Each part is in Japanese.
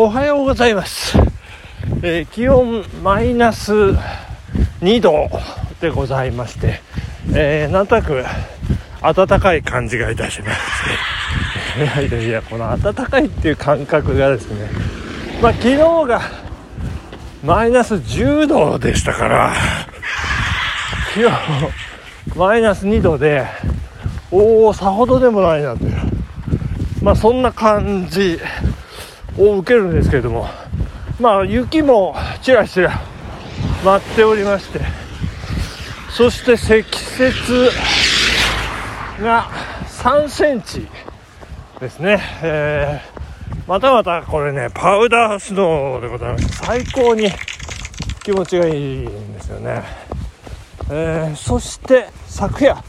おはようございます、えー気温マイナス2度でございまして、えーなんとなく暖かい感じがいたします、いやいやいやこの暖かいっていう感覚がですね。まあ昨日がマイナス10度でしたから昨日マイナス2度でおおさほどでもないなという。まあそんな感じを受けるんですけれどもまあ雪もちらちら舞っておりましてそして積雪が3センチですね、えーまたまたこれねパウダースノーでございます。最高に気持ちがいいんですよね、えーそして昨夜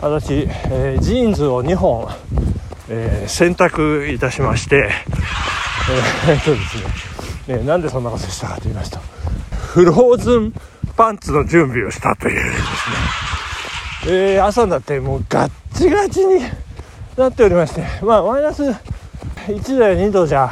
私、えージーンズを2本、えー洗濯いたしまして、えーっとですね。ねなんでそんなことしたかと言いますとフローズンパンツの準備をしたというですね、えー朝になってもうガッチガチになっておりましてまあマイナス1度や2度じゃ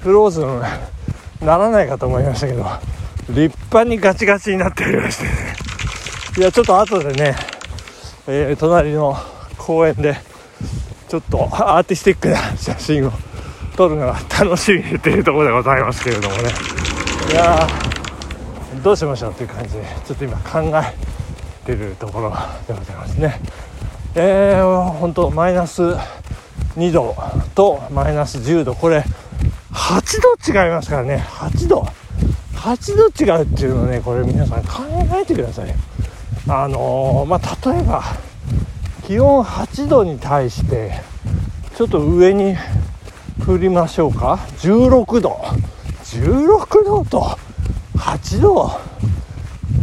フローズンならないかと思いましたけど立派にガチガチになっておりましてね。いやちょっと後でね、えー隣の公園でちょっとアーティスティックな写真を撮るのが楽しみというところでございますけれどもね。いやどうしましょうという感じ。でちょっと今考えてるところでございますね。えー、本当マイナス2度とマイナス10度。これ8度違いますからね。8度。8度違うっていうのねこれ皆さん考えてください。あのーまあ例えば気温8度に対してちょっと上に振りましょうか。16度。16度と。8度。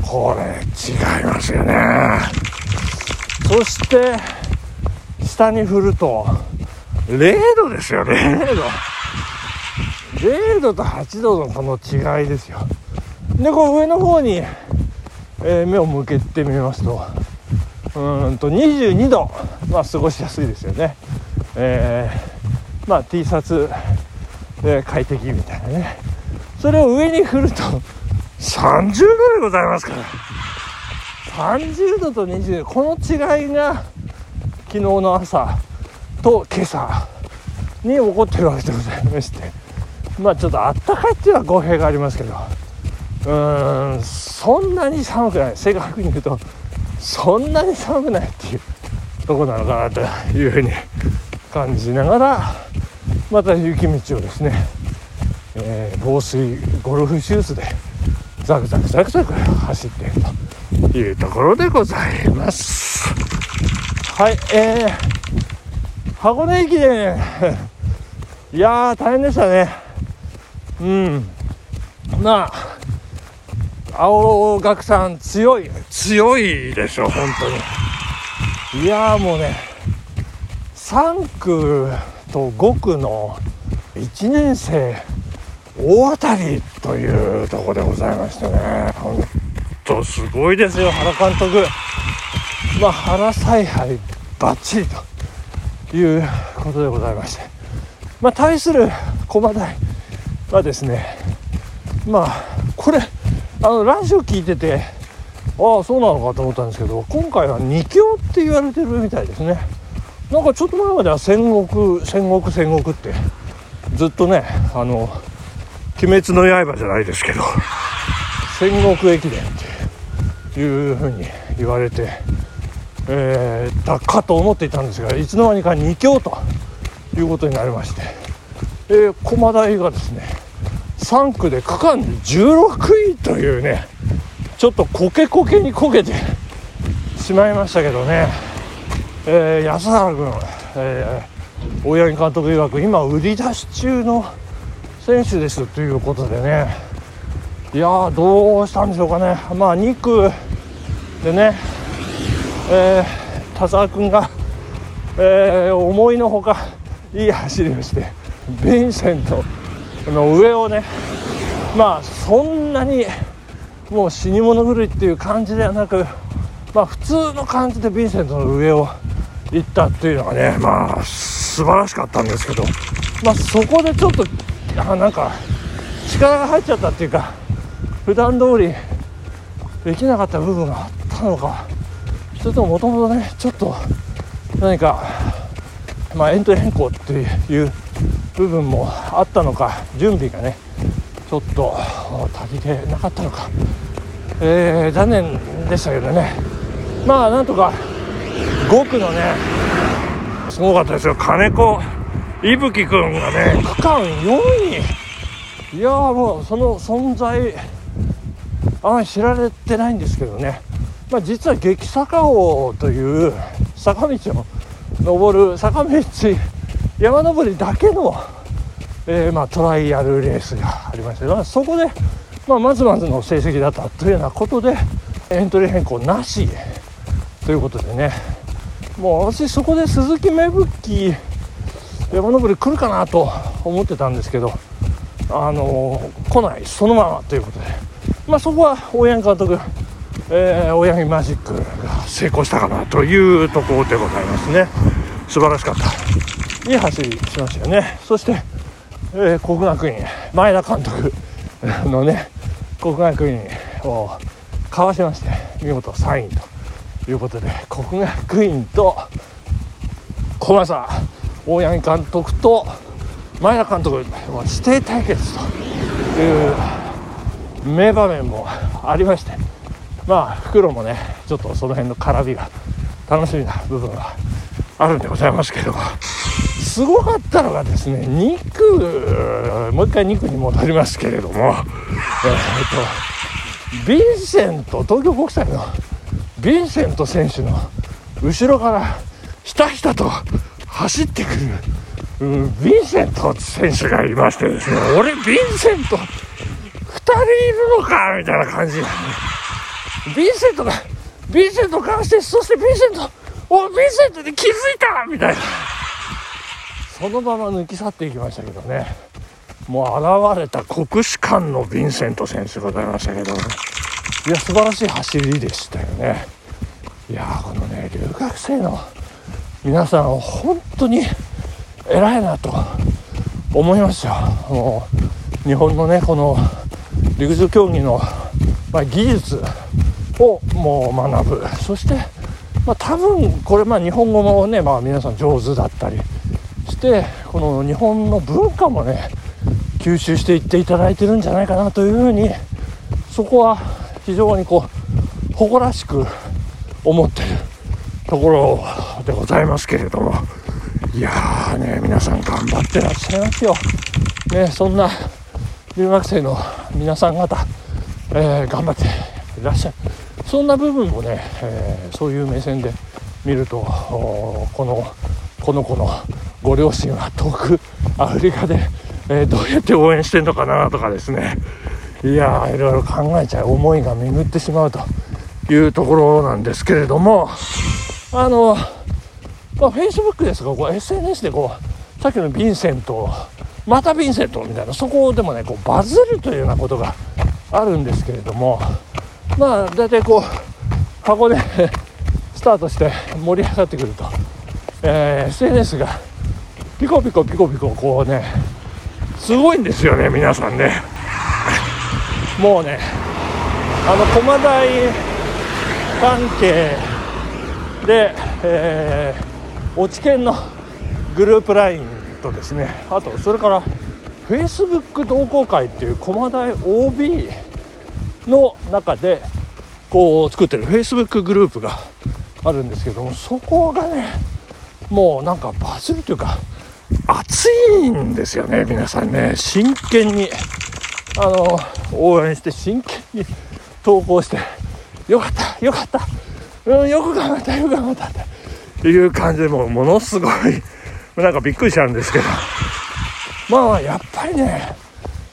これ違いますよね。そして下に振ると。0度ですよ。0度。0度と8度のこの違いですよ。でこう上の方に、えー目を向けてみますと。うーんと22度まあ過ごしやすいですよね。えーまあ T シャツで快適みたいなね。それを上に振ると30度でございますから。30度と20度この違いが昨日の朝と今朝に起こってるわけでございまして。まあちょっとあったかいっていうのは語弊がありますけど。うーんそんなに寒くない。正確に言うとそんなに寒くないっていうとこなのかなというふうに感じながらまた雪道をですね、えー防水ゴルフシューズでザクザクザクザク走っているというところでございます。はいえー、箱根駅伝。いやー大変でしたね。うん。まあ青学さん強い。強いでしょ本当に。いやーもうね3区と5区の1年生大当たりというところでございましてね。本当すごいですよ原監督。まあ原采配バッチリということでございまして。まあ対する駒大はですねまあこれあのラジオ聞いててああそうなのかと思ったんですけど今回は二強って言われてるみたいですね。なんかちょっと前までは戦国戦国戦国ってずっとねあの「鬼滅の刃」じゃないですけど戦国駅伝っていうふうに言われて、えー、だかと思っていたんですがいつの間にか2強ということになりまして、えー、駒大がですね3区で区間で16位というねちょっとコケコケにこけてしまいましたけどね、えー安原君、えー大八木監督曰く今売り出し中の選手ですということでね。いやーどうしたんでしょうかね。まあ2区でね、えー田澤君が、えー思いのほかいい走りをしてヴィンセントの上をねまあそんなにもう死に物狂いっていう感じではなくまあ普通の感じでヴィンセントの上を行ったっていうのがねまあ素晴らしかったんですけど。まあそこでちょっとあなんか力が入っちゃったっていうか普段通りできなかった部分があったのかそれとももともとねちょっと何か、まあ、エントリー変更っていう部分もあったのか準備がねちょっと足りてなかったのか、えー、残念でしたけどね。まあなんとか5区のね。すごかったですよ。金子伊吹君がね区間4位。いやもうその存在あまり知られてないんですけどね、まあ、実は激坂王という坂道を登る坂道山登りだけの、えー、まあ、トライアルレースがありまして、まあ、そこで、まあ、まずまずの成績だったというようなことでエントリー変更なしということでね。もう私そこで鈴木芽吹山登り来るかなと思ってたんですけどあの、来ないそのままということで、まあ、そこは大八木監督、えー、大八木マジックが成功したかなというところでございますね。素晴らしかった。いい走りしましたよね。そして、えー、国学院前田監督のね国学院をかわしまして見事3位と。いうことで国学院と駒沢大八木監督と前田監督の指定対決という名場面もありましてまあ袋もねちょっとその辺の絡みが楽しみな部分はあるんでございますけども。すごかったのがですね2区もう一回2区に戻りますけれどもえー、っとヴィンセント東京国際のヴィンセント選手の後ろからひたひたと走ってくる、うん、ヴィンセント選手がいましてですね俺ヴィンセント2人いるのかみたいな感じ。ヴィンセントがヴィンセントかわしてそしてヴィンセントおヴィンセントに気づいたみたいな。そのまま抜き去っていきましたけどね。もう現れた国士舘のヴィンセント選手でございましたけど。ねいや素晴らしい走りでしたよね。いやこのね留学生の皆さん本当に偉いなと思いました。もう日本のねこの陸上競技の、まあ、技術をもう学ぶ。そして、まあ、多分これまあ日本語もね、まあ、皆さん上手だったりしてこの日本の文化もね吸収していっていただいてるんじゃないかなというふうにそこは非常にこう誇らしく思ってるところでございますけれども。いやーね皆さん頑張ってらっしゃいますよ、ね、そんな留学生の皆さん方、えー、頑張っていらっしゃるそんな部分もね、えー、そういう目線で見るとこのこの子のご両親は遠くアフリカで、えー、どうやって応援してんのかなとかですね。いやいろいろ考えちゃう思いが巡ってしまうというところなんですけれどもあの、まあ、Facebook ですがこう SNS でこうさっきのヴィンセントまたヴィンセントみたいなそこでもねこうバズるというようなことがあるんですけれどもまあ大体こう箱で スタートして盛り上がってくると、えー、SNS がピコピコピコピコこうねすごいんですよね皆さんね。もうねあの駒大関係で、えー、落ち研のグループ LINE とですねあとそれから Facebook 同好会っていう駒大 OB の中でこう作ってる Facebook グループがあるんですけどもそこがねもうなんかバズるというか熱いんですよね皆さんね。真剣に。あの応援して真剣に投稿してよかったよかった。うん、よく頑張った、よく頑張ったって。いう感じでもうものすごい、なんかびっくりしちゃうんですけど、まあやっぱりね、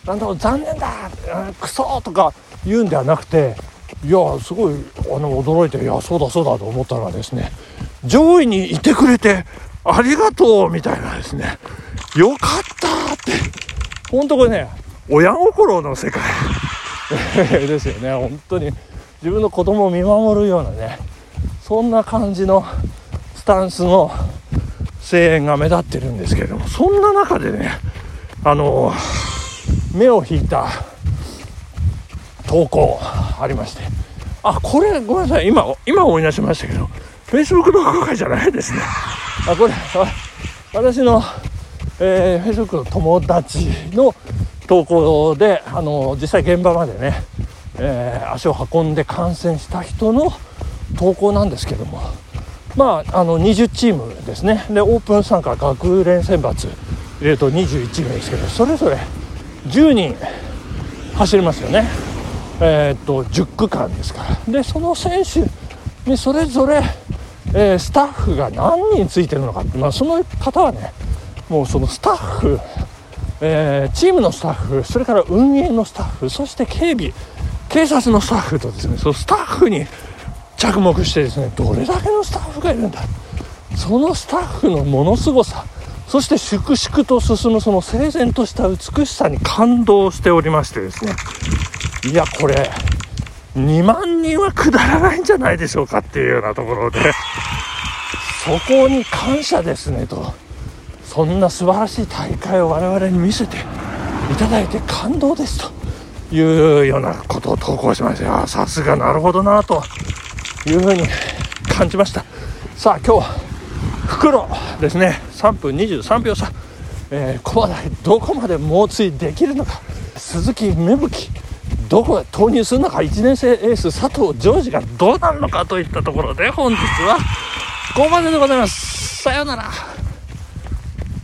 なんだろう、残念だ、クソとか言うんではなくて、いや、すごいあの驚いて、いや、そうだそうだと思ったのはですね、上位にいてくれてありがとうみたいなですね、よかったって、ほんとこれね、親心の世界。ですよね、本当に。自分の子供を見守るようなね、そんな感じのスタンスの声援が目立ってるんですけれどもそんな中でねあの目を引いた投稿ありまして。あこれごめんなさい。今今思い出しましたけど Facebook 動画会じゃないですね。あこれ私の、えー、Facebook の友達の投稿であの実際現場までね、えー、足を運んで観戦した人の投稿なんですけどもまああの20チームですね。でオープン参加学連選抜入れると21名ですけどそれぞれ10人走りますよね。えー、っと10区間ですから。でその選手にそれぞれ、えー、スタッフが何人ついてるのかって、まあ、その方はねもうそのスタッフ、えー、チームのスタッフそれから運営のスタッフそして警備警察のスタッフとですねそのスタッフに着目してですねどれだけのスタッフがいるんだ。そのスタッフのものすごさそして粛々と進むその整然とした美しさに感動しておりましてですね。いやこれ2万人は下らないんじゃないでしょうかっていうようなところでそこに感謝ですねと。そんな素晴らしい大会を我々に見せていただいて感動ですというようなことを投稿しましたさすがなるほどなというふうに感じました。さあ今日は袋ですね。3分23秒差、えー、駒台どこまで猛追できるのか。鈴木芽吹どこへ投入するのか。1年生エース佐藤ジョージがどうなるのかといったところで本日はここまででございます。さようなら。